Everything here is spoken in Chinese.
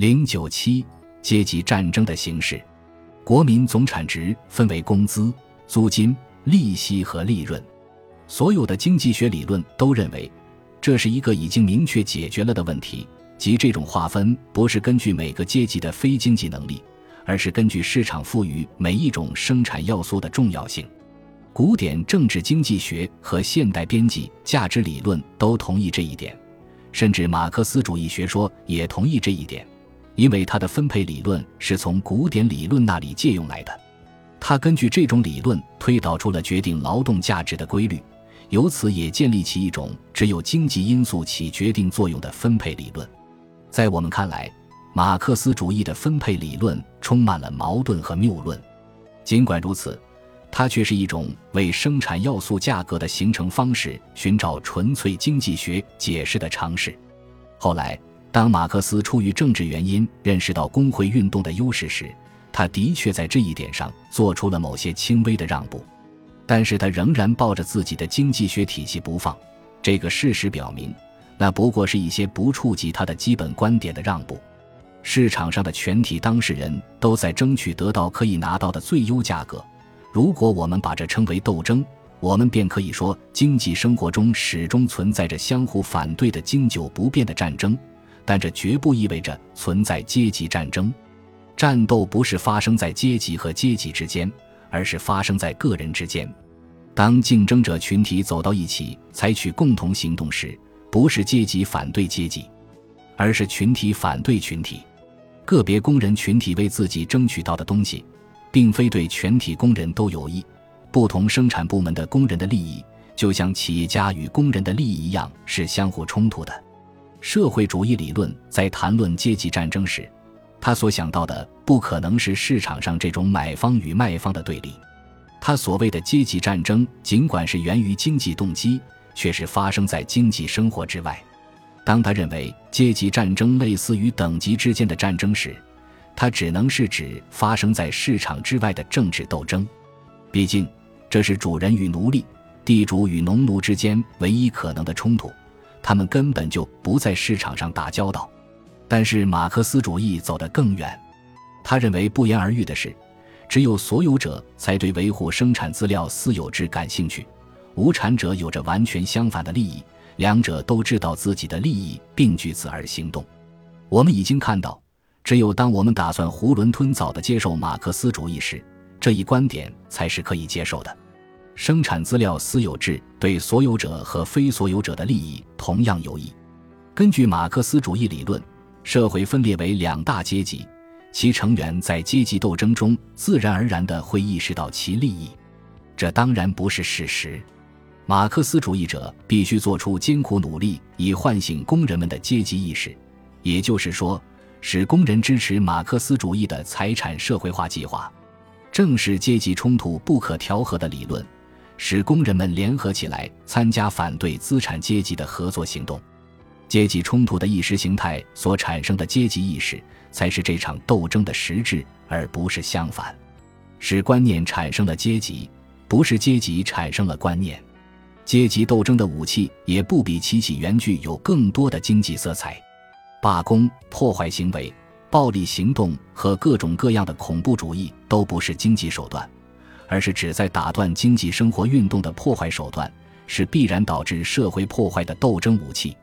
零九七阶级战争的形式，国民总产值分为工资、租金、利息和利润。所有的经济学理论都认为，这是一个已经明确解决了的问题，即这种划分不是根据每个阶级的非经济能力，而是根据市场赋予每一种生产要素的重要性。古典政治经济学和现代边际价值理论都同意这一点，甚至马克思主义学说也同意这一点。因为它的分配理论是从古典理论那里借用来的，他根据这种理论推导出了决定劳动价值的规律，由此也建立起一种只有经济因素起决定作用的分配理论。在我们看来，马克思主义的分配理论充满了矛盾和谬论。尽管如此，它却是一种为生产要素价格的形成方式寻找纯粹经济学解释的尝试。后来。当马克思出于政治原因认识到工会运动的优势时，他的确在这一点上做出了某些轻微的让步，但是他仍然抱着自己的经济学体系不放。这个事实表明，那不过是一些不触及他的基本观点的让步。市场上的全体当事人都在争取得到可以拿到的最优价格。如果我们把这称为斗争，我们便可以说，经济生活中始终存在着相互反对的经久不变的战争。但这绝不意味着存在阶级战争，战斗不是发生在阶级和阶级之间，而是发生在个人之间。当竞争者群体走到一起，采取共同行动时，不是阶级反对阶级，而是群体反对群体。个别工人群体为自己争取到的东西，并非对全体工人都有益。不同生产部门的工人的利益，就像企业家与工人的利益一样，是相互冲突的。社会主义理论在谈论阶级战争时，他所想到的不可能是市场上这种买方与卖方的对立。他所谓的阶级战争，尽管是源于经济动机，却是发生在经济生活之外。当他认为阶级战争类似于等级之间的战争时，他只能是指发生在市场之外的政治斗争。毕竟，这是主人与奴隶、地主与农奴之间唯一可能的冲突。他们根本就不在市场上打交道，但是马克思主义走得更远。他认为不言而喻的是，只有所有者才对维护生产资料私有制感兴趣，无产者有着完全相反的利益，两者都知道自己的利益并据此而行动。我们已经看到，只有当我们打算囫囵吞枣地接受马克思主义时，这一观点才是可以接受的。生产资料私有制对所有者和非所有者的利益同样有益。根据马克思主义理论，社会分裂为两大阶级，其成员在阶级斗争中自然而然地会意识到其利益。这当然不是事实。马克思主义者必须做出艰苦努力，以唤醒工人们的阶级意识，也就是说，使工人支持马克思主义的财产社会化计划。正是阶级冲突不可调和的理论。使工人们联合起来参加反对资产阶级的合作行动，阶级冲突的意识形态所产生的阶级意识才是这场斗争的实质，而不是相反。使观念产生了阶级，不是阶级产生了观念。阶级斗争的武器也不比其起源具有更多的经济色彩。罢工、破坏行为、暴力行动和各种各样的恐怖主义都不是经济手段。而是旨在打断经济生活运动的破坏手段，是必然导致社会破坏的斗争武器。